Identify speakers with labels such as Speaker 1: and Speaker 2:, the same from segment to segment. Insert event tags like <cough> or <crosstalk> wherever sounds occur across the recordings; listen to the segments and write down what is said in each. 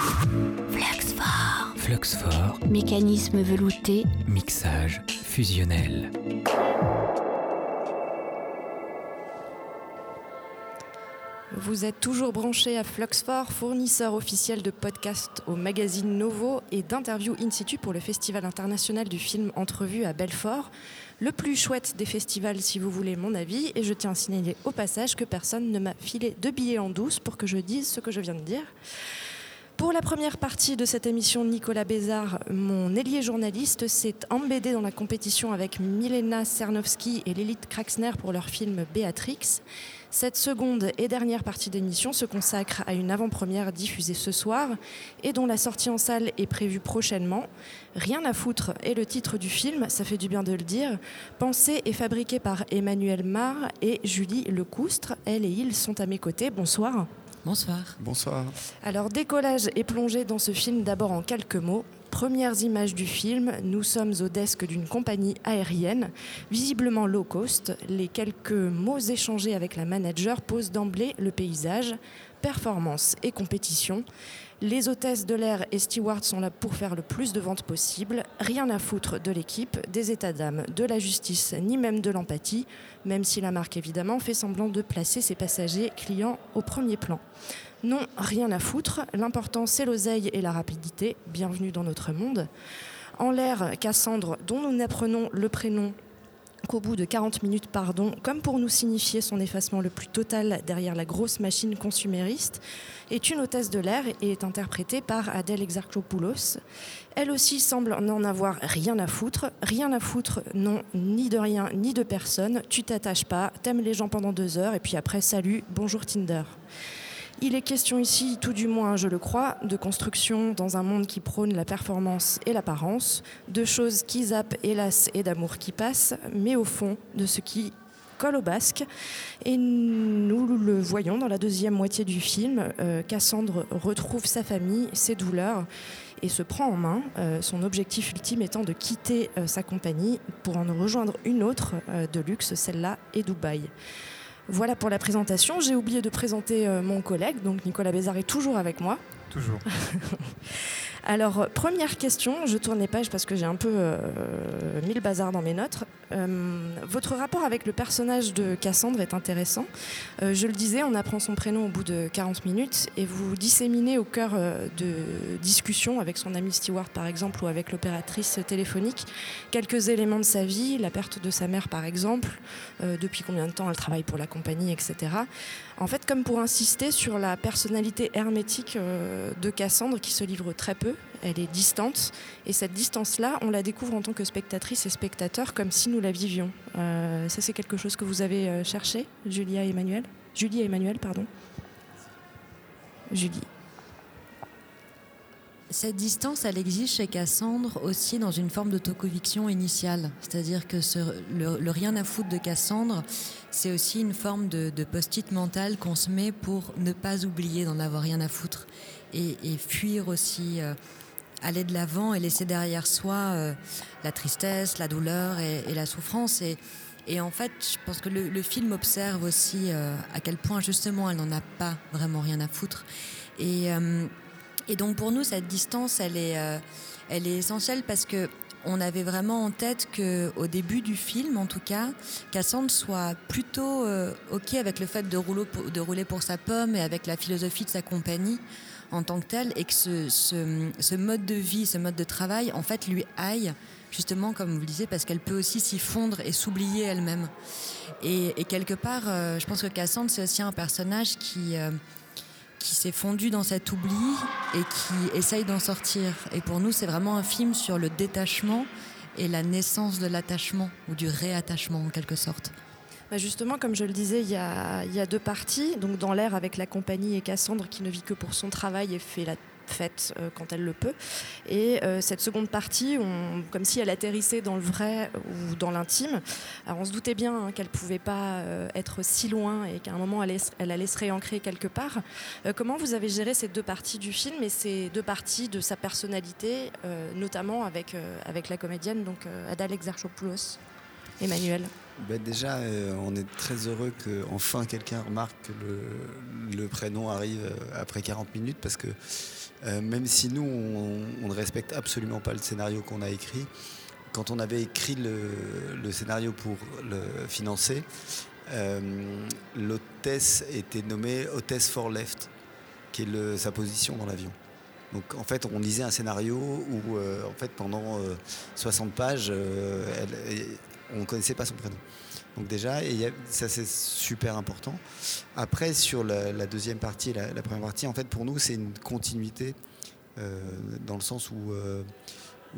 Speaker 1: Fluxfort.
Speaker 2: Fluxfort,
Speaker 1: Mécanisme velouté.
Speaker 2: mixage fusionnel.
Speaker 3: Vous êtes toujours branché à Fluxfort, fournisseur officiel de podcasts au magazine Novo et d'interviews in situ pour le Festival international du film Entrevue à Belfort. Le plus chouette des festivals, si vous voulez mon avis. Et je tiens à signaler au passage que personne ne m'a filé de billets en douce pour que je dise ce que je viens de dire. Pour la première partie de cette émission, Nicolas Bézard, mon ailier journaliste, s'est embêté dans la compétition avec Milena Cernowski et Lilith Kraxner pour leur film Béatrix. Cette seconde et dernière partie d'émission se consacre à une avant-première diffusée ce soir et dont la sortie en salle est prévue prochainement. Rien à foutre est le titre du film, ça fait du bien de le dire. Pensé et fabriqué par Emmanuel Mar et Julie Lecoustre. Elle et ils sont à mes côtés. Bonsoir.
Speaker 4: Bonsoir.
Speaker 5: Bonsoir.
Speaker 3: Alors décollage et plongée dans ce film d'abord en quelques mots. Premières images du film, nous sommes au desk d'une compagnie aérienne, visiblement low cost. Les quelques mots échangés avec la manager posent d'emblée le paysage, performance et compétition. Les hôtesses de l'air et stewards sont là pour faire le plus de ventes possible. Rien à foutre de l'équipe, des états d'âme, de la justice, ni même de l'empathie, même si la marque évidemment fait semblant de placer ses passagers clients au premier plan. Non, rien à foutre. L'important, c'est l'oseille et la rapidité. Bienvenue dans notre monde. En l'air, Cassandre, dont nous n'apprenons le prénom qu'au bout de 40 minutes, pardon, comme pour nous signifier son effacement le plus total derrière la grosse machine consumériste, est une hôtesse de l'air et est interprétée par Adèle Exarchopoulos. Elle aussi semble n'en avoir rien à foutre. Rien à foutre, non, ni de rien, ni de personne. Tu t'attaches pas, t'aimes les gens pendant deux heures, et puis après, salut, bonjour Tinder. Il est question ici, tout du moins je le crois, de construction dans un monde qui prône la performance et l'apparence, de choses qui zappent hélas et d'amour qui passe, mais au fond de ce qui colle au basque. Et nous le voyons dans la deuxième moitié du film, euh, Cassandre retrouve sa famille, ses douleurs et se prend en main, euh, son objectif ultime étant de quitter euh, sa compagnie pour en rejoindre une autre de luxe, celle-là est Dubaï. Voilà pour la présentation. J'ai oublié de présenter euh, mon collègue, donc Nicolas Bézard est toujours avec moi.
Speaker 5: Toujours. <laughs>
Speaker 3: Alors, première question, je tourne les pages parce que j'ai un peu euh, mis le bazar dans mes notes. Euh, votre rapport avec le personnage de Cassandre est intéressant. Euh, je le disais, on apprend son prénom au bout de 40 minutes et vous disséminez au cœur de discussions avec son ami Stewart par exemple ou avec l'opératrice téléphonique quelques éléments de sa vie, la perte de sa mère par exemple, depuis combien de temps elle travaille pour la compagnie, etc. En fait, comme pour insister sur la personnalité hermétique de Cassandre qui se livre très peu, elle est distante et cette distance-là, on la découvre en tant que spectatrice et spectateur comme si nous la vivions. Euh, ça, c'est quelque chose que vous avez euh, cherché, Julia et Emmanuel? Julie et Emmanuel, pardon. Julie.
Speaker 4: Cette distance, elle existe chez Cassandre aussi dans une forme d'autoconviction initiale. C'est-à-dire que le rien à foutre de Cassandre, c'est aussi une forme de, de post-it mental qu'on se met pour ne pas oublier d'en avoir rien à foutre. Et, fuir aussi, euh, aller de l'avant et laisser derrière soi euh, la tristesse, la douleur et, la souffrance. Et, en fait, je pense que le, film observe aussi euh, à quel point justement elle n'en a pas vraiment rien à foutre. Et, donc pour nous, cette distance, elle est, elle est essentielle parce que on avait vraiment en tête que au début du film, en tout cas, Cassandre soit plutôt ok avec le fait de rouler pour sa pomme et avec la philosophie de sa compagnie en tant que telle, et que ce, ce, mode de vie, ce mode de travail, en fait, lui aille justement, comme vous le disiez, parce qu'elle peut aussi s'y fondre et s'oublier elle-même. Et, et quelque part, euh, je pense que Cassandre, c'est aussi un personnage qui euh, qui s'est fondu dans cet oubli et qui essaye d'en sortir. Et pour nous, c'est vraiment un film sur le détachement et la naissance de l'attachement ou du réattachement en quelque sorte.
Speaker 3: Bah justement, comme je le disais, il y a, deux parties. Donc dans l'air avec la compagnie et Cassandre qui ne vit que pour son travail et fait la fête euh, quand elle le peut. Et euh, cette seconde partie, comme si elle atterrissait dans le vrai ou dans l'intime. Alors on se doutait bien hein, qu'elle pouvait pas euh, être si loin et qu'à un moment elle, laisse- elle allait quelque part. Euh, comment vous avez géré ces deux parties du film et ces deux parties de sa personnalité, euh, notamment avec, euh, avec la comédienne donc euh, Adèle Exarchopoulos Emmanuel?
Speaker 5: Ben déjà, euh, on est très heureux que enfin quelqu'un remarque que le, prénom arrive euh, après 40 minutes parce que euh, même si nous, on, ne respecte absolument pas le scénario qu'on a écrit, quand on avait écrit le, scénario pour le financer, l'hôtesse était nommée hôtesse for left, qui est sa position dans l'avion. Donc en fait, on lisait un scénario où en fait pendant euh, 60 pages, elle- on ne connaissait pas son prénom. Donc déjà, et ça c'est super important. Après, sur la, deuxième partie la, première partie, en fait, pour nous, c'est une continuité euh, dans le sens où, euh,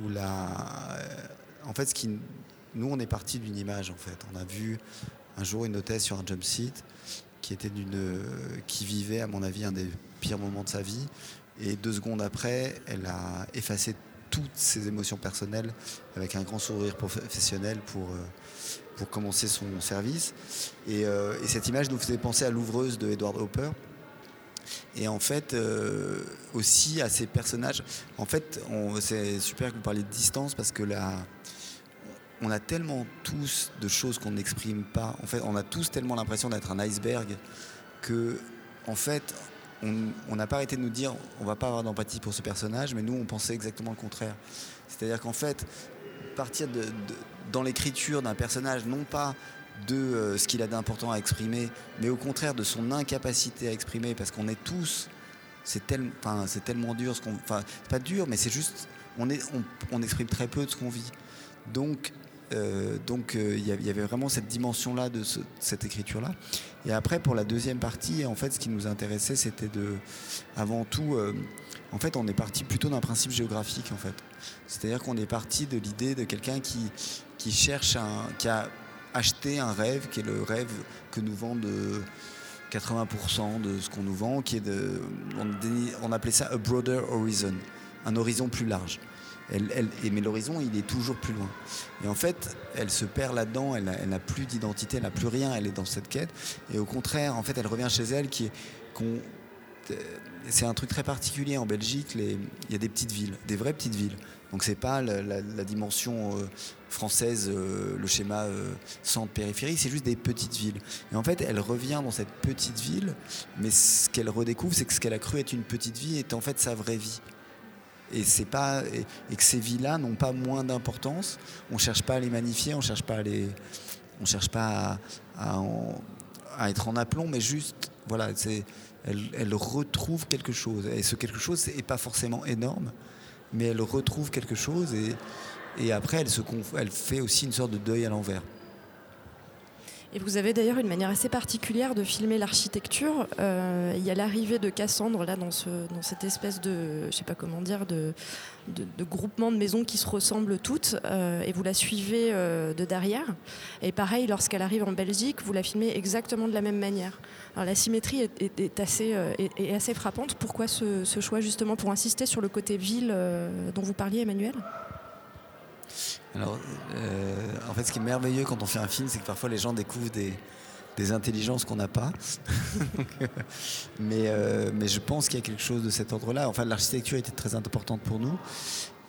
Speaker 5: où la, euh, en fait, ce qui, nous, on est parti d'une image. En fait, on a vu un jour une hôtesse sur un jump seat qui était d'une, qui vivait, à mon avis, un des pires moments de sa vie. Et deux secondes après, elle a effacé toutes ses émotions personnelles avec un grand sourire professionnel pour, euh, pour commencer son service. Et, euh, et cette image nous faisait penser à l'ouvreuse de Edward Hopper. Et en fait, euh, aussi à ces personnages. En fait, c'est super que vous parliez de distance parce que là, on a tellement tous de choses qu'on n'exprime pas. En fait, on a tous tellement l'impression d'être un iceberg que, en fait, on n'a pas arrêté de nous dire on va pas avoir d'empathie pour ce personnage, mais nous, on pensait exactement le contraire. C'est-à-dire qu'en fait, partir de, dans l'écriture d'un personnage, non pas de euh, ce qu'il a d'important à exprimer, mais au contraire de son incapacité à exprimer, parce qu'on est tous, c'est tellement dur, ce qu'on, enfin, pas dur, mais c'est juste, on, est, on exprime très peu de ce qu'on vit. Donc, euh, donc euh, il y avait vraiment cette dimension-là de ce- cette écriture-là. Et après, pour la deuxième partie, en fait, ce qui nous intéressait, c'était de, avant tout, euh, en fait, on est parti plutôt d'un principe géographique, en fait. C'est-à-dire qu'on est parti de l'idée de quelqu'un qui, cherche qui a acheté un rêve, qui est le rêve que nous vendent euh, 80% de ce qu'on nous vend, qui est de, on, on appelait ça a broader horizon, un horizon plus large. Elle, et, mais l'horizon, il est toujours plus loin. Et en fait, elle se perd là-dedans, elle elle n'a plus d'identité, elle n'a plus rien, elle est dans cette quête. Et au contraire, en fait, elle revient chez elle qui est, euh, c'est un truc très particulier en Belgique. Il y a des petites villes, des vraies petites villes. Donc c'est pas la, la- dimension euh, française, euh, le schéma centre-périphérie, c'est juste des petites villes. Et en fait, elle revient dans cette petite ville, mais ce qu'elle redécouvre, c'est que ce qu'elle a cru être une petite vie est en fait sa vraie vie. Et, c'est pas, et, que ces villes-là n'ont pas moins d'importance. On cherche pas à les magnifier, on cherche pas à les, on cherche pas à, être en aplomb, mais juste, voilà, c'est, elle, retrouve quelque chose. Et ce quelque chose n'est pas forcément énorme, mais elle retrouve quelque chose et, et après, elle, se elle fait aussi une sorte de deuil à l'envers.
Speaker 3: Et vous avez d'ailleurs une manière assez particulière de filmer l'architecture. Euh, il y a l'arrivée de Cassandre là dans, ce, dans cette espèce de, je sais pas comment dire, de, groupement de maisons qui se ressemblent toutes, euh, et vous la suivez euh, de derrière. Et pareil, lorsqu'elle arrive en Belgique, vous la filmez exactement de la même manière. Alors la symétrie est, assez, frappante. Pourquoi ce, ce choix justement pour insister sur le côté ville dont vous parliez, Emmanuel?
Speaker 5: Alors, euh, en fait, ce qui est merveilleux quand on fait un film, c'est que parfois les gens découvrent des, des intelligences qu'on n'a pas. <laughs> Euh, mais, euh, mais je pense qu'il y a quelque chose de cet ordre-là. Enfin, l'architecture était très importante pour nous.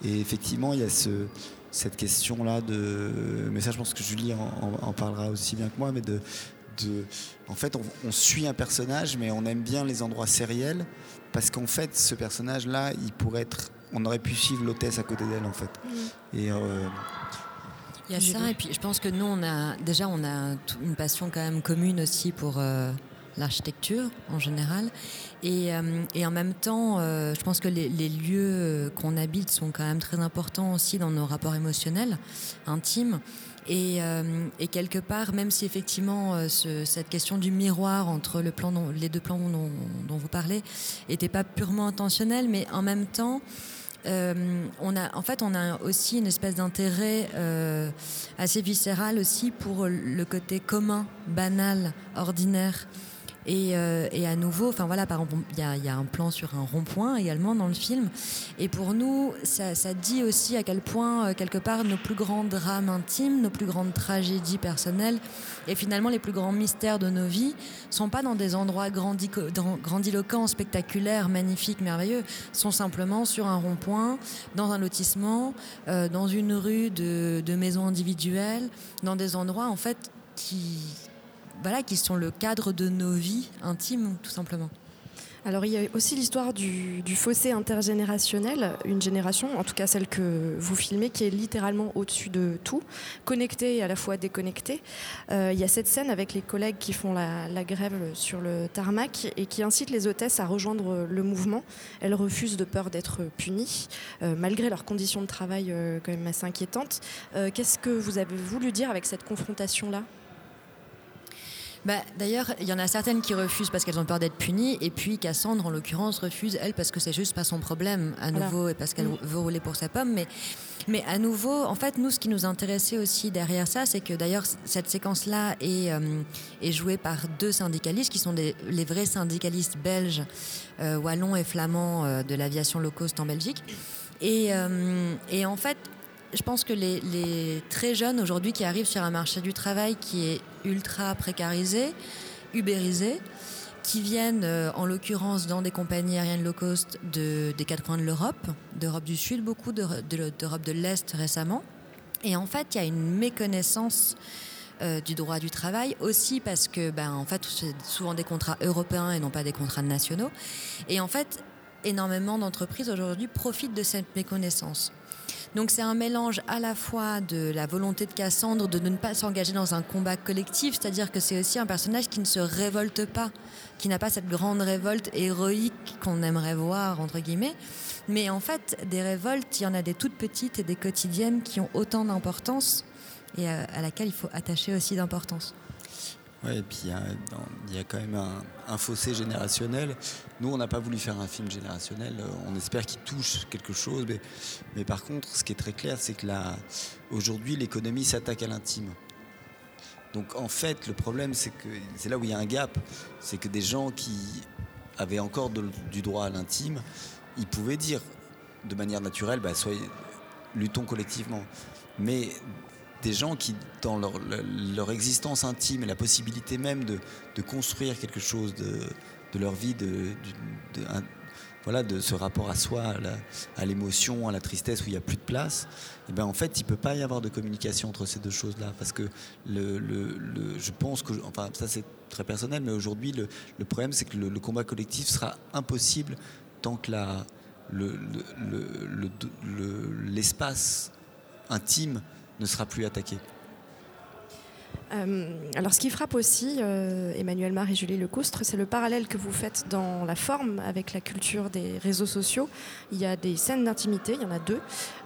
Speaker 5: Et effectivement, il y a ce, cette question-là de. Mais ça, je pense que Julie en parlera aussi bien que moi. Mais de. de en fait, on, on suit un personnage, mais on aime bien les endroits sériels. Parce qu'en fait, ce personnage-là, il pourrait être. On aurait pu suivre l'hôtesse à côté d'elle, en fait. Et. euh,
Speaker 4: Il y a ça, et puis je pense que nous, on a déjà on a une passion quand même commune aussi pour euh, l'architecture en général. Et, euh, et en même temps, euh, je pense que les, les lieux qu'on habite sont quand même très importants aussi dans nos rapports émotionnels, intimes. Et, euh, et quelque part, même si effectivement euh, ce- cette question du miroir entre le plan dont- les deux plans dont, dont vous parlez n'était pas purement intentionnelle, mais en même temps, euh, on a, en fait, on a aussi une espèce d'intérêt euh, assez viscéral aussi pour le côté commun, banal, ordinaire. Et, euh, et à nouveau, enfin voilà, il y a, un plan sur un rond-point également dans le film. Et pour nous, ça, dit aussi à quel point, euh, quelque part, nos plus grands drames intimes, nos plus grandes tragédies personnelles et finalement les plus grands mystères de nos vies sont pas dans des endroits grandiloquents, spectaculaires, magnifiques, merveilleux, sont simplement sur un rond-point, dans un lotissement, euh, dans une rue de maisons individuelles, dans des endroits en fait qui, voilà, qui sont le cadre de nos vies intimes, tout simplement.
Speaker 3: Alors il y a aussi l'histoire du, fossé intergénérationnel, une génération, en tout cas celle que vous filmez, qui est littéralement au-dessus de tout, connectée et à la fois déconnectée. Euh, il y a cette scène avec les collègues qui font la, grève sur le tarmac et qui incitent les hôtesses à rejoindre le mouvement. Elles refusent de peur d'être punies, euh, malgré leurs conditions de travail euh, quand même assez inquiétantes. Qu'est-ce que vous avez voulu dire avec cette confrontation-là?
Speaker 4: Bah, D'ailleurs, il y en a certaines qui refusent parce qu'elles ont peur d'être punies, et puis Cassandre, en l'occurrence, refuse, elle, parce que c'est juste pas son problème, à nouveau, et parce qu'elle mm. veut rouler pour sa pomme. Mais, mais à nouveau, en fait, nous, ce qui nous intéressait aussi derrière ça, c'est que d'ailleurs, cette séquence-là est, euh, est jouée par deux syndicalistes qui sont des, les vrais syndicalistes belges, euh, wallons et flamands euh, de l'aviation low cost en Belgique. Et, et en fait, je pense que les, très jeunes aujourd'hui qui arrivent sur un marché du travail qui est ultra précarisé, ubérisé, qui viennent euh, en l'occurrence dans des compagnies aériennes low cost de, des quatre coins de l'Europe, d'Europe du Sud beaucoup, d'Europe de, l'Est récemment. Et en fait, il y a une méconnaissance euh, du droit du travail aussi parce que, ben, en fait, c'est souvent des contrats européens et non pas des contrats nationaux. Et en fait, énormément d'entreprises aujourd'hui profitent de cette méconnaissance. Donc c'est un mélange à la fois de la volonté de Cassandre de ne pas s'engager dans un combat collectif, c'est-à-dire que c'est aussi un personnage qui ne se révolte pas, qui n'a pas cette grande révolte héroïque qu'on aimerait voir, entre guillemets. Mais en fait, des révoltes, il y en a des toutes petites et des quotidiennes qui ont autant d'importance et à, à laquelle il faut attacher aussi d'importance.
Speaker 5: Ouais, et puis il y, a quand même un, fossé générationnel. Nous, on n'a pas voulu faire un film générationnel. Euh, on espère qu'il touche quelque chose. Mais, mais, par contre, ce qui est très clair, c'est que aujourd'hui, l'économie s'attaque à l'intime. Donc en fait, le problème, c'est que c'est là où il y a un gap. C'est que des gens qui avaient encore du droit à l'intime, ils pouvaient dire de manière naturelle, bah, soyez, luttons collectivement. Mais des gens qui, dans leur, existence intime et la possibilité même de, construire quelque chose de, leur vie, de, voilà, de ce rapport à soi, à l'émotion, à, la tristesse où il n'y a plus de place, et eh ben en fait, il ne peut pas y avoir de communication entre ces deux choses-là. Parce que le, je pense que, enfin, ça c'est très personnel, mais aujourd'hui, le, problème, c'est que le, combat collectif sera impossible tant que l'espace intime ne sera plus attaqué.
Speaker 3: Euh, alors, ce qui frappe aussi euh, Emmanuel Mar et Julie Lecoustre, c'est le parallèle que vous faites dans la forme avec la culture des réseaux sociaux. Il y a des scènes d'intimité, il y en a deux,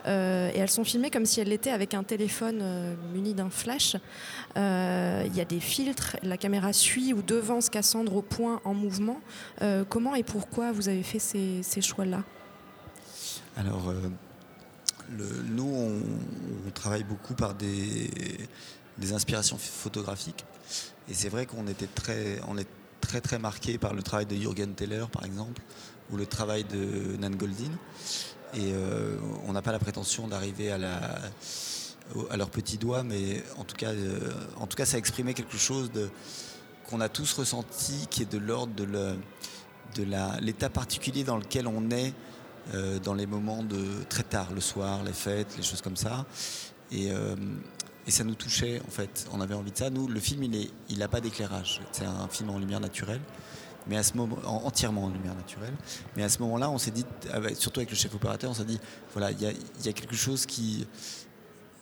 Speaker 3: euh, et elles sont filmées comme si elles l'étaient avec un téléphone muni d'un flash. il y a des filtres, la caméra suit ou devance Cassandre au point en mouvement. comment et pourquoi vous avez fait ces, ces choix-là?
Speaker 5: Alors nous, on, travaille beaucoup par des, inspirations photographiques. Et c'est vrai qu'on était très, est très très marqué par le travail de Jürgen Teller, par exemple, ou le travail de Nan Goldin. Et euh, on n'a pas la prétention d'arriver à, leurs petits doigts, mais en tout cas, euh, en tout cas ça exprimait quelque chose qu'on a tous ressenti, qui est de l'ordre de l'état particulier dans lequel on est euh, dans les moments de très tard, le soir, les fêtes, les choses comme ça. Et, euh, ça nous touchait en fait. On avait envie de ça. Nous, le film, il n'a pas d'éclairage. C'est un film en lumière naturelle, mais à ce moment, entièrement en lumière naturelle. Mais à ce moment-là, on s'est dit, surtout avec le chef opérateur, on s'est dit, voilà, il y a, quelque chose qui,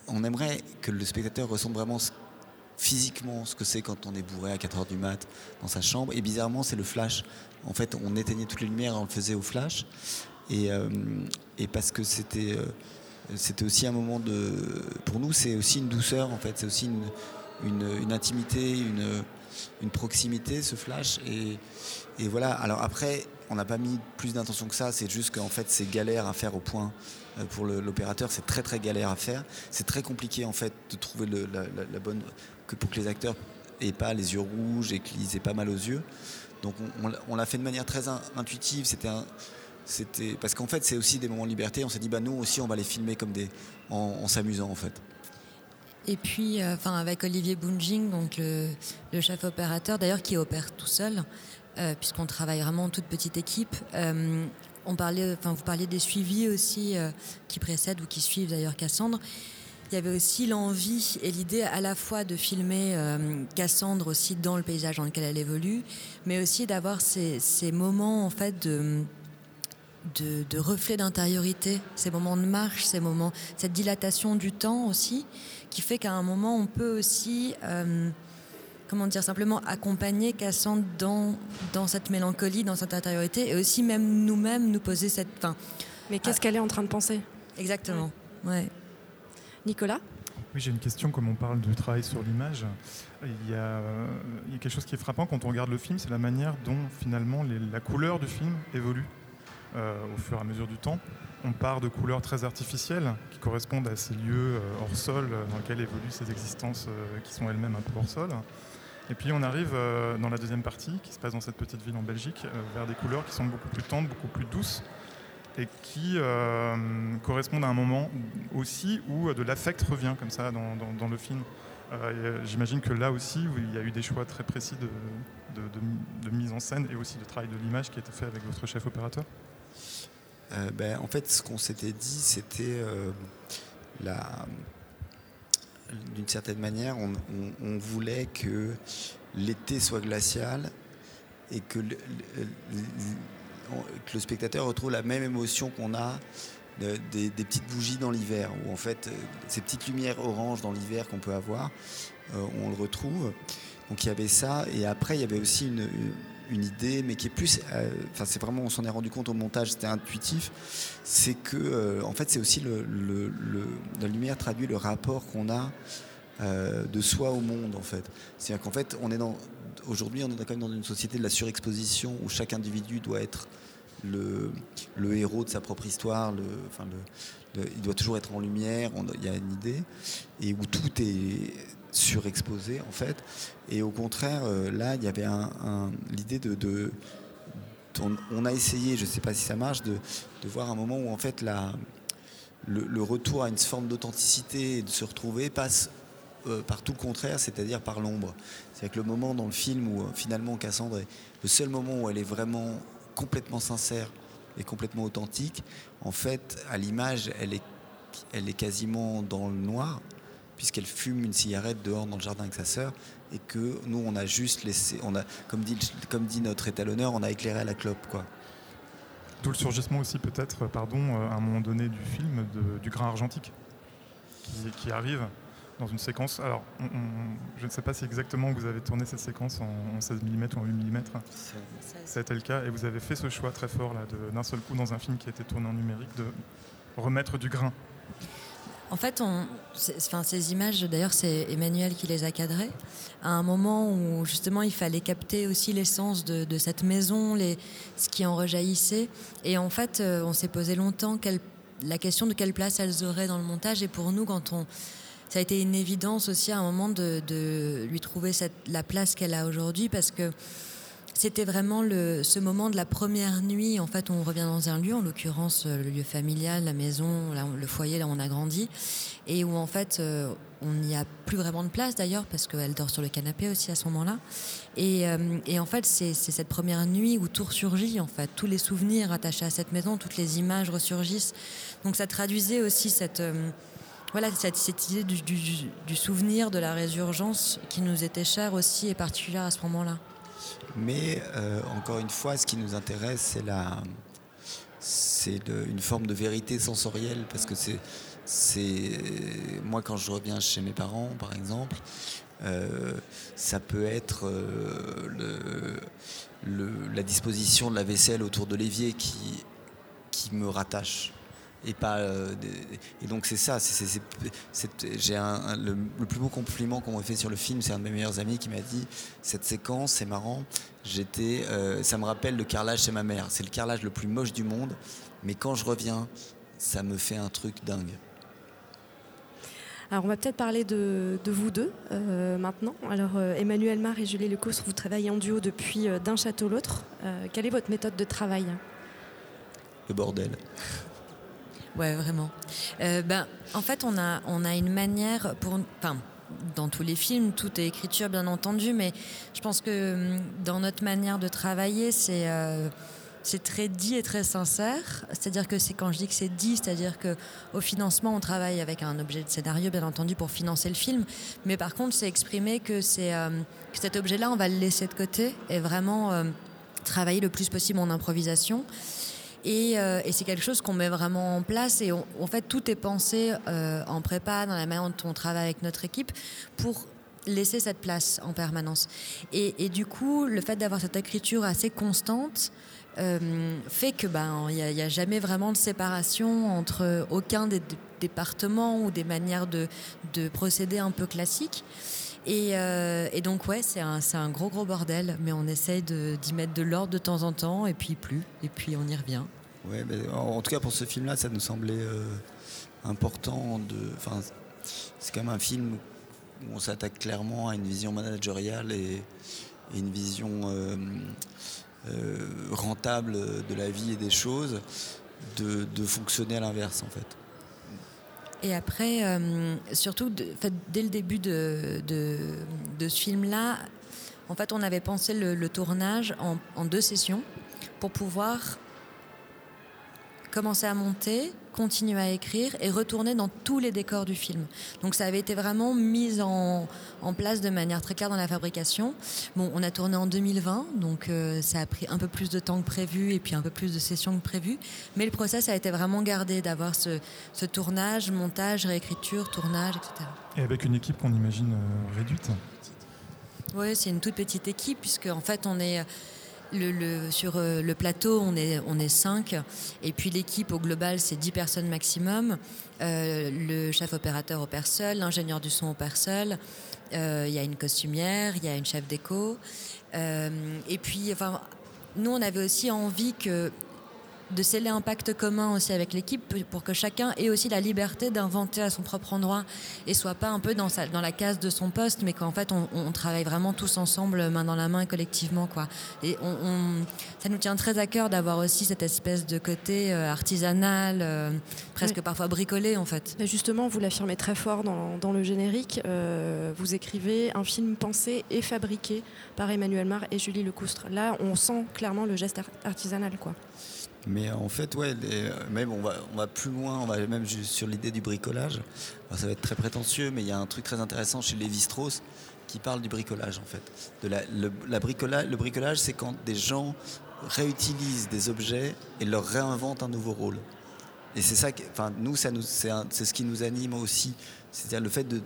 Speaker 5: on aimerait que le spectateur ressente vraiment physiquement ce que c'est quand on est bourré à 4 heures du mat dans sa chambre. Et bizarrement, c'est le flash. En fait, on éteignait toutes les lumières et on le faisait au flash. Euh, et, parce que c'était euh, c'était aussi un moment de. Pour nous, c'est aussi une douceur, en fait. C'est aussi une, intimité, une, proximité, ce flash. Et, voilà. Alors après, on n'a pas mis plus d'intention que ça. C'est juste qu'en fait, c'est galère à faire au point. Euh, pour l'opérateur, c'est très très galère à faire. C'est très compliqué en fait de trouver la, bonne. Que pour que les acteurs aient pas les yeux rouges et qu'ils aient pas mal aux yeux. Donc on, l'a fait de manière très intuitive. C'était c'était parce qu'en fait c'est aussi des moments de liberté. On s'est dit bah nous aussi on va les filmer comme des en, s'amusant en fait.
Speaker 4: Et puis, euh, enfin, avec Olivier Bunjing, donc le, chef opérateur, d'ailleurs qui opère tout seul, euh, puisqu'on travaille vraiment en toute petite équipe. Euh, on parlait, enfin, vous parliez des suivis aussi qui précèdent ou qui suivent d'ailleurs Cassandre. il y avait aussi l'envie et l'idée à la fois de filmer euh, Cassandre aussi dans le paysage dans lequel elle évolue, mais aussi d'avoir ces, ces, moments en fait de, de, de reflet d'intériorité, ces moments de marche, ces moments, cette dilatation du temps aussi, qui fait qu'à un moment on peut aussi euh, comment dire, simplement accompagner Cassandre dans, dans cette mélancolie, dans cette intériorité, et aussi même nous-mêmes nous poser cette... Fin,
Speaker 3: Mais qu'est-ce ah, qu'elle est en train de penser?
Speaker 4: Exactement, ouais.
Speaker 3: Nicolas?
Speaker 6: Oui, j'ai une question, comme on parle du travail sur l'image. Il, y a, il y a quelque chose qui est frappant quand on regarde le film, c'est la manière dont finalement les, la couleur du film évolue euh, au fur et à mesure du temps. On part de couleurs très artificielles qui correspondent à ces lieux euh, hors sol euh, dans lesquels évoluent ces existences euh, qui sont elles-mêmes un peu hors sol. Et puis on arrive euh, dans la deuxième partie, qui se passe dans cette petite ville en Belgique, euh, vers des couleurs qui sont beaucoup plus tendres, beaucoup plus douces, et qui euh, correspondent à un moment aussi où de l'affect revient comme ça dans, le film. Euh, J'imagine que là aussi, il y a eu des choix très précis de, de mise en scène et aussi de travail de l'image qui a été fait avec votre chef opérateur.
Speaker 5: Euh, ben, en fait, ce qu'on s'était dit, c'était euh, d'une certaine manière, on, voulait que l'été soit glacial et que le, spectateur retrouve la même émotion qu'on a de, des, petites bougies dans l'hiver, où en fait, ces petites lumières oranges dans l'hiver qu'on peut avoir, euh, on le retrouve. Donc il y avait ça, et après il y avait aussi une une idée, mais qui est plus. Euh, enfin, c'est vraiment, on s'en est rendu compte au montage, c'était intuitif. C'est que, euh, en fait, c'est aussi la lumière traduit le rapport qu'on a euh, de soi au monde, en fait. C'est-à-dire qu'en fait, on est dans. Aujourd'hui, on est quand même dans une société de la surexposition où chaque individu doit être le, héros de sa propre histoire, enfin il doit toujours être en lumière, il y a une idée, et où tout est surexposé en fait. Et au contraire, euh, là, il y avait un, l'idée de, on, a essayé, je ne sais pas si ça marche, de, de, voir un moment où en fait la, le, le retour à une forme d'authenticité et de se retrouver passe euh, par tout le contraire, c'est-à-dire par l'ombre. C'est-à-dire que le moment dans le film où euh, finalement Cassandre est le seul moment où elle est vraiment complètement sincère et complètement authentique, en fait, à l'image, elle est, elle est quasiment dans le noir, puisqu'elle fume une cigarette dehors dans le jardin avec sa sœur et que nous on a juste laissé on a comme dit comme dit notre étalonneur on a éclairé à la clope quoi.
Speaker 6: D'où le surgissement aussi peut-être pardon euh, à un moment donné du film de, du grain argentique qui, qui, arrive dans une séquence. Alors on, on, je ne sais pas si exactement vous avez tourné cette séquence en, en 16 mm ou en 8 mm c'était le cas et vous avez fait ce choix très fort là d'un seul coup dans un film qui a été tourné en numérique de remettre du grain
Speaker 4: en fait, on, enfin, ces images, d'ailleurs, c'est Emmanuel qui les a cadrées, à un moment où justement il fallait capter aussi l'essence de, cette maison, ce qui en rejaillissait. Et en fait, euh, on s'est posé longtemps la question de quelle place elles auraient dans le montage. Et pour nous, quand on, ça a été une évidence aussi à un moment de, lui trouver la place qu'elle a aujourd'hui, parce que c'était vraiment ce moment de la première nuit. En fait, on revient dans un lieu, en l'occurrence euh, le lieu familial, la maison, le foyer, là où on a grandi, et où en fait euh, on n'y a plus vraiment de place d'ailleurs parce qu'elle dort sur le canapé aussi à ce moment-là. Et, euh, en fait, c'est cette première nuit où tout ressurgit, en fait, tous les souvenirs attachés à cette maison, toutes les images ressurgissent. Donc ça traduisait aussi cette voilà cette, idée du souvenir de la résurgence qui nous était chère aussi et particulière à ce moment-là.
Speaker 5: Mais euh, encore une fois, ce qui nous intéresse, c'est la, c'est une forme de vérité sensorielle parce que c'est, c'est moi quand je reviens chez mes parents, par exemple, euh, ça peut être euh, le, le, la disposition de la vaisselle autour de l'évier qui, qui me rattache et pas euh, et donc c'est ça j'ai le, le, plus beau compliment qu'on m'a fait sur le film c'est un de mes meilleurs amis qui m'a dit cette séquence c'est marrant j'étais euh, ça me rappelle le carrelage chez ma mère c'est le carrelage le plus moche du monde mais quand je reviens ça me fait un truc dingue
Speaker 3: alors on va peut-être parler de, de, vous deux euh, maintenant. Alors euh, Emmanuel Mar et Julie Lecostre, vous travaillez en duo depuis euh, d'un château l'autre. Quelle est votre méthode de travail?
Speaker 5: Le bordel.
Speaker 4: Ouais, vraiment. Euh, ben, en fait, on a, on a une manière pour. Enfin, dans tous les films, tout est écriture, bien entendu, mais je pense que hum, dans notre manière de travailler, c'est. Euh, c'est très dit et très sincère. C'est-à-dire que c'est quand je dis que c'est dit, c'est-à-dire que au financement, on travaille avec un objet de scénario, bien entendu, pour financer le film. Mais par contre, c'est exprimé que, euh, que cet objet-là, on va le laisser de côté et vraiment travailler le plus possible en improvisation. Et, euh, et c'est quelque chose qu'on met vraiment en place. Et en fait, tout est pensé euh, en prépa, dans la manière dont on travaille avec notre équipe, pour laisser cette place en permanence. Et, du coup, le fait d'avoir cette écriture assez constante euh, fait que ben n'y a, jamais vraiment de séparation entre aucun des départements ou des manières de, de procéder un peu classiques. Et, donc ouais, c'est un, gros gros bordel, mais on essaye d'y mettre de l'ordre de temps en temps, et puis plus, et puis on y revient.
Speaker 5: En tout cas pour ce film-là, ça nous semblait euh, important c'est quand même un film où on s'attaque clairement à une vision managériale et, une vision euh, euh, rentable de la vie et des choses, de, fonctionner à l'inverse en fait.
Speaker 4: Et après, surtout, dès le début de, ce film-là, en fait, on avait pensé le, tournage en deux sessions pour pouvoir commencer à monter, continuer à écrire et retourner dans tous les décors du film. Donc ça avait été vraiment mis en, en place de manière très claire dans la fabrication. Bon, on a tourné en 2020, donc euh, ça a pris un peu plus de temps que prévu et puis un peu plus de sessions que prévu. Mais le process a été vraiment gardé d'avoir ce, ce tournage, montage, réécriture, tournage, etc.
Speaker 6: Et avec une équipe qu'on imagine euh, réduite.
Speaker 4: Oui, c'est une toute petite équipe puisque en fait on est sur euh, le plateau on est on est cinq et puis l'équipe au global c'est 10 personnes maximum. Euh, le chef opérateur opère seul, l'ingénieur du son opère seul. Il y a une costumière, il y a une chef d'écho. Euh, et puis nous on avait aussi envie que de sceller un pacte commun aussi avec l'équipe pour que chacun ait aussi la liberté d'inventer à son propre endroit et soit pas un peu dans, sa, dans la case de son poste, mais qu'en fait on, on travaille vraiment tous ensemble, main dans la main, collectivement. Quoi. Et on, on- ça nous tient très à cœur d'avoir aussi cette espèce de côté euh, artisanal, euh, presque
Speaker 3: Oui.
Speaker 4: parfois bricolé en fait.
Speaker 3: Mais justement, vous l'affirmez très fort dans, dans le générique. euh, vous écrivez un film pensé et fabriqué par Emmanuel Mar et Julie Lecoustre. Là, on sent clairement le geste ar- artisanal, quoi.
Speaker 5: Mais en fait, ouais, les- même on va, on va plus loin, on va même sur l'idée du bricolage. Alors, ça va être très prétentieux, mais il y a un truc très intéressant chez Lévi-Strauss qui parle du bricolage en fait. De la, le, la bricola- le bricolage, c'est quand des gens réutilisent des objets et leur réinventent un nouveau rôle. Et c'est ça, enfin nous, ça nous, c'est, ce qui nous anime aussi, c'est-à-dire le fait de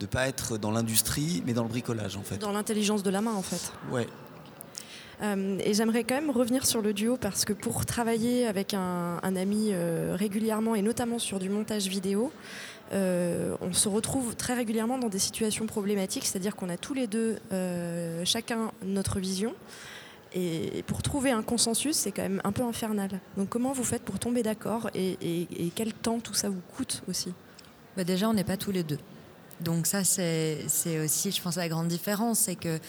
Speaker 5: de pas être dans l'industrie, mais dans le bricolage en fait.
Speaker 3: Dans l'intelligence de la main, en fait.
Speaker 5: Ouais.
Speaker 3: Euh, et j'aimerais quand même revenir sur le duo parce que pour travailler avec un, ami euh, régulièrement et notamment sur du montage vidéo, euh, on se retrouve très régulièrement dans des situations problématiques, c'est-à-dire qu'on a tous les deux chacun notre vision. Et pour trouver un consensus, c'est quand même un peu infernal. Donc comment vous faites pour tomber d'accord et, et- quel temps tout ça vous coûte aussi?
Speaker 4: Bah, déjà, on n'est pas tous les deux. Donc ça, c'est aussi, je pense, la grande différence, c'est que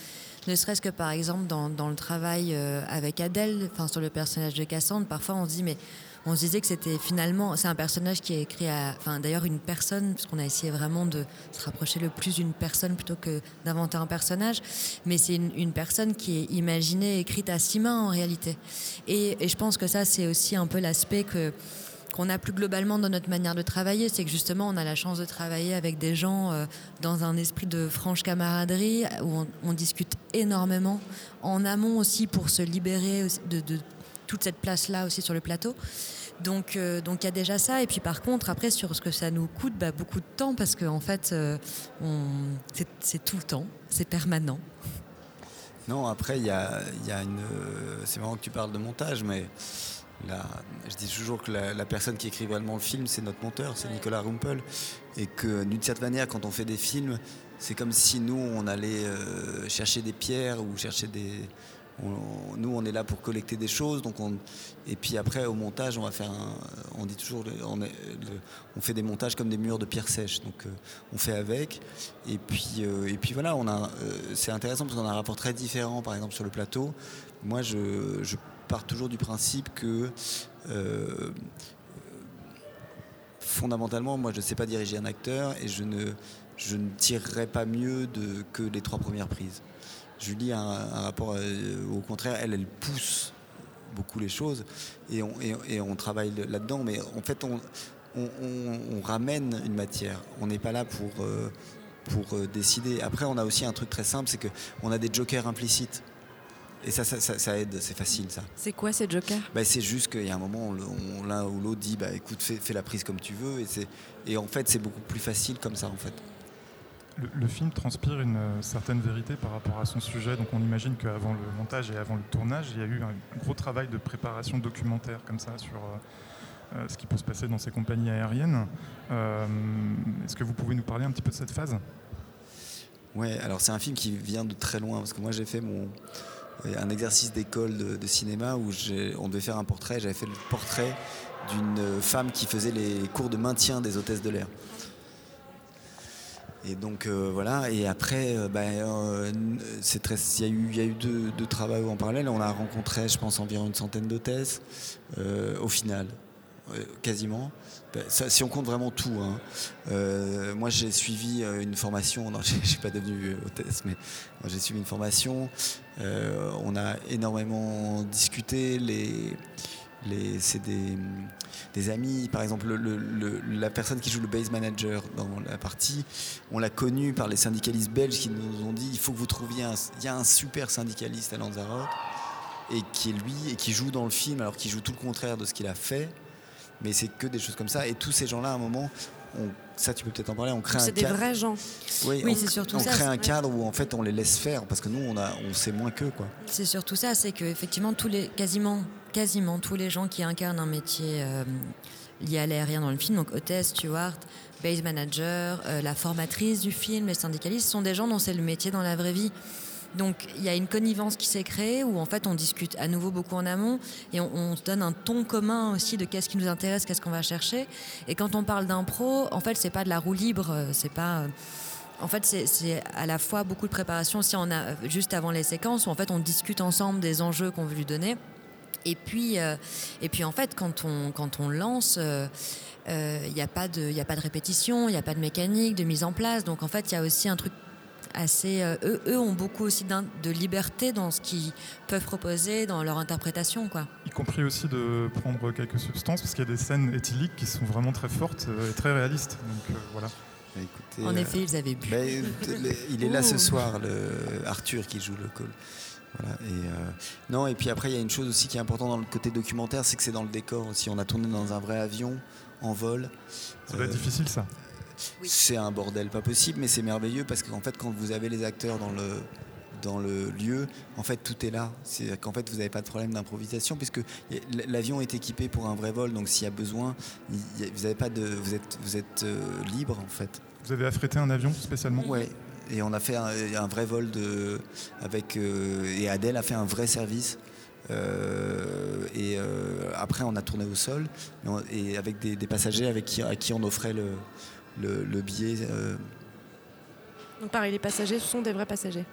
Speaker 4: ne serait-ce que par exemple dans, dans le travail euh, avec Adèle, enfin sur le personnage de Cassandre, parfois on se dit mais on se disait que c'était finalement, c'est un personnage qui est écrit à, enfin d'ailleurs une personne, puisqu'on a essayé vraiment de se rapprocher le plus d'une personne plutôt que d'inventer un personnage, mais c'est une, personne qui est imaginée, écrite à six mains en réalité. Et je pense que ça c'est aussi un peu l'aspect que qu'on a plus globalement dans notre manière de travailler, c'est que justement on a la chance de travailler avec des gens euh, dans un esprit de franche camaraderie où on, discute énormément en amont aussi pour se libérer de, toute cette place-là aussi sur le plateau. Donc euh, donc il y a déjà ça et puis par contre après sur ce que ça nous coûte bah, beaucoup de temps parce qu'en en fait euh, c'est- tout le temps, c'est permanent.
Speaker 5: Non, après, il y a, y a une. C'est marrant que tu parles de montage, mais la- je dis toujours que la, la personne qui écrit vraiment le film, c'est notre monteur, c'est Nicolas Rumpel. Et que d'une certaine manière, quand on fait des films, c'est comme si nous, on allait euh, chercher des pierres ou chercher des. on- nous, on est là pour collecter des choses, donc on, et puis après au montage, on va faire un, on dit toujours, on, est- le- on fait des montages comme des murs de pierre sèche, donc euh, on fait avec, et puis, euh, et puis voilà, on a, c'est intéressant parce qu'on a un rapport très différent, par exemple sur le plateau. Moi, je, je pars toujours du principe que euh, fondamentalement, moi, je ne sais pas diriger un acteur et je ne, je ne tirerai pas mieux que les trois premières prises. Julie a un, rapport, euh, au contraire, elle, elle pousse beaucoup les choses et on, et, on travaille là-dedans. Mais en fait, on, on, ramène une matière. On n'est pas là pour, euh, pour décider. Après, on a aussi un truc très simple, c'est qu'on a des jokers implicites. Et ça, ça, ça- ça aide, c'est facile ça.
Speaker 3: C'est quoi ces jokers
Speaker 5: Bah, c'est juste qu'il y a un moment, on- l'un ou l'autre dit bah, écoute, fais, fais la prise comme tu veux. Et, c'est- et en fait, c'est beaucoup plus facile comme ça en fait.
Speaker 6: Le, le film transpire une euh, certaine vérité par rapport à son sujet. Donc on imagine qu'avant le montage et avant le tournage, il y a eu un gros travail de préparation documentaire comme ça sur euh, euh, ce qui peut se passer dans ces compagnies aériennes. Euh, Est-ce que vous pouvez nous parler un petit peu de cette phase?
Speaker 5: Ouais, alors c'est un film qui vient de très loin parce que moi j'ai fait mon un exercice d'école de, cinéma où on devait faire un portrait. J'avais fait le portrait d'une femme qui faisait les cours de maintien des hôtesses de l'air. Et donc euh, voilà. Et après, euh, bah, euh, il y a eu, deux, deux travaux en parallèle. On a rencontré, je pense, environ une centaine d'hôtesses au final, quasiment. Ça, si on compte vraiment tout. moi, j'ai suivi une formation. Non, <laughs> j'ai j'ai pas devenu hôtesse, mais j'ai suivi une formation. On a énormément discuté. C'est des, amis. Par exemple, le- le- le- la personne qui joue le base manager dans la partie, on l'a connu par les syndicalistes belges qui nous ont dit il faut que vous trouviez un, il y a un super syndicaliste à Lanzarote et qui est lui et qui joue dans le film alors qu'il joue tout le contraire de ce qu'il a fait. Mais c'est que des choses comme ça. Et tous ces gens-là, à un moment, on- ça tu peux peut-être en parler, on crée un
Speaker 3: C'est des
Speaker 5: cadre.
Speaker 3: vrais gens.
Speaker 5: Oui,
Speaker 4: Oui,
Speaker 5: on,
Speaker 4: c'est surtout
Speaker 5: on
Speaker 4: ça,
Speaker 5: crée
Speaker 4: c'est
Speaker 5: un cadre où en fait on les laisse faire parce que nous on a, on sait moins qu'eux.
Speaker 4: C'est surtout ça, c'est que effectivement tous les quasiment quasiment tous les gens qui incarnent un métier euh, lié à l'aérien dans le film, donc hôtesse, steward, base manager, euh, la formatrice du film, les syndicalistes, sont des gens dont c'est le métier dans la vraie vie. Donc il y a une connivence qui s'est créée où en fait on discute à nouveau beaucoup en amont et on, on se donne un ton commun aussi de qu'est-ce qui nous intéresse, qu'est-ce qu'on va chercher. Et quand on parle d'impro, en fait c'est pas de la roue libre, euh, c'est pas euh, en fait, c'est- à la fois beaucoup de préparation aussi en a, juste avant les séquences où en fait on discute ensemble des enjeux qu'on veut lui donner. Et puis, euh, et puis en fait, quand on, quand on lance, il n'y a, pas de- y a pas de répétition, il n'y a pas de mécanique, de mise en place. Donc en fait, il y a aussi un truc assez. euh, eux, eux ont beaucoup aussi de liberté dans ce qu'ils peuvent proposer, dans leur interprétation. Quoi.
Speaker 6: Y compris aussi de prendre quelques substances, parce qu'il y a des scènes éthyliques qui sont vraiment très fortes euh, et très réalistes. Donc euh, voilà.
Speaker 5: Bah, écoutez,
Speaker 4: En
Speaker 5: euh,
Speaker 4: effet, ils avaient bu.
Speaker 5: bah, il est là ce soir, le Arthur qui joue le call. Voilà, et, euh, non, et puis après, il y a une chose aussi qui est importante dans le côté documentaire, c'est que c'est dans le décor aussi. On a tourné dans un vrai avion en vol.
Speaker 6: Ça va être difficile ça.
Speaker 4: Oui.
Speaker 5: C'est un bordel pas possible, mais c'est merveilleux parce qu'en fait, quand vous avez les acteurs dans le, dans le lieu, en fait, tout est là. C'est qu'en fait, vous n'avez pas de problème d'improvisation puisque l'avion est équipé pour un vrai vol, donc s'il y a besoin, il y a- vous avez pas de, vous êtes, vous êtes euh, libre en fait.
Speaker 6: Vous avez affrété un avion spécialement?
Speaker 5: Ouais. Et on a fait un, un vrai vol de, avec euh, et Adèle a fait un vrai service. Euh, et euh, après, on a tourné au sol et, on- et avec des, des passagers avec qui, à qui on offrait le, le, le billet. euh,
Speaker 3: Donc pareil, les passagers sont des vrais passagers.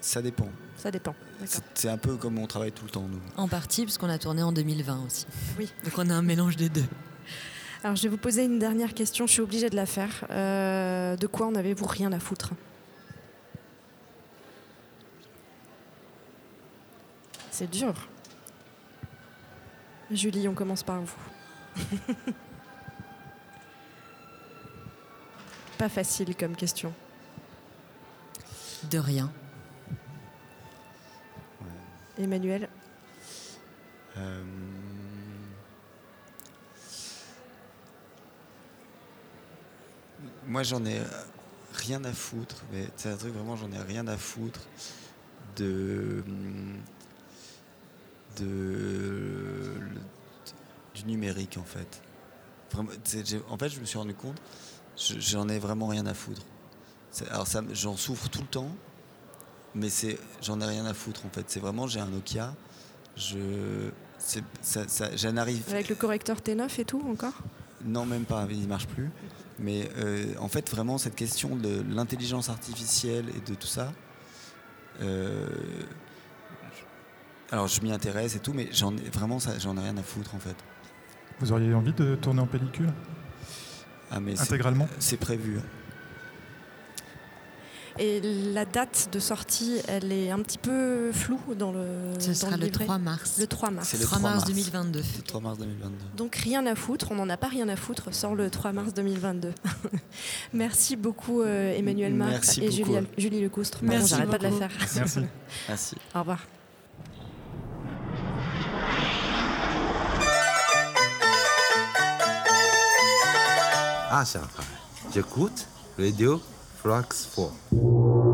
Speaker 5: ça dépend.
Speaker 3: Ça dépend.
Speaker 5: C'est un peu comme on travaille tout le temps, nous.
Speaker 4: En partie, parce qu'on a tourné en 2020 aussi.
Speaker 3: Oui.
Speaker 4: Donc on a un mélange des deux.
Speaker 3: Alors je vais vous poser une dernière question, je suis obligée de la faire. Euh, de quoi en avez-vous rien à foutre? C'est dur. Julie, on commence par vous. <laughs> Pas facile comme question.
Speaker 4: De rien.
Speaker 3: Emmanuel
Speaker 5: Euh, Moi, j'en ai rien à foutre, mais c'est un truc vraiment, j'en ai rien à foutre de, de le- du numérique en fait. Vraiment, en fait, je me suis rendu compte, j'en ai vraiment rien à foutre. Alors, ça, j'en souffre tout le temps, mais c'est, j'en ai rien à foutre en fait. C'est vraiment, j'ai un Nokia, je, c'est- ça, ça- j'en arrive.
Speaker 3: Avec le correcteur T9 et tout encore?
Speaker 5: Non, même pas, il ne marche plus. Mais euh, en fait, vraiment, cette question de l'intelligence artificielle et de tout ça, euh, alors je m'y intéresse et tout, mais j'en ai vraiment, ça, j'en ai rien à foutre en fait.
Speaker 6: Vous auriez envie de tourner en pellicule?
Speaker 5: Ah, mais
Speaker 6: intégralement
Speaker 5: c'est prévu.
Speaker 3: Et la date de sortie, elle est un petit peu floue dans le.
Speaker 4: Ce
Speaker 3: dans
Speaker 4: sera le
Speaker 3: livret.
Speaker 4: 3 mars.
Speaker 3: Le 3 mars.
Speaker 5: C'est le
Speaker 4: 3
Speaker 5: 3
Speaker 4: mars
Speaker 5: mars.
Speaker 4: 2022.
Speaker 5: Le 3 mars 2022.
Speaker 3: Donc rien à foutre, on n'en a pas rien à foutre, sort le 3 mars 2022. <laughs> Merci beaucoup euh, Emmanuel Marc et
Speaker 5: beaucoup.
Speaker 3: Julia- Julie Lecoustre. Pardon,
Speaker 4: Merci
Speaker 3: j'arrête pas de la
Speaker 4: beaucoup.
Speaker 3: faire.
Speaker 6: Merci.
Speaker 5: Merci. <laughs>
Speaker 3: Au revoir.
Speaker 7: À Shanghai, j'écoute Radio Flux 4.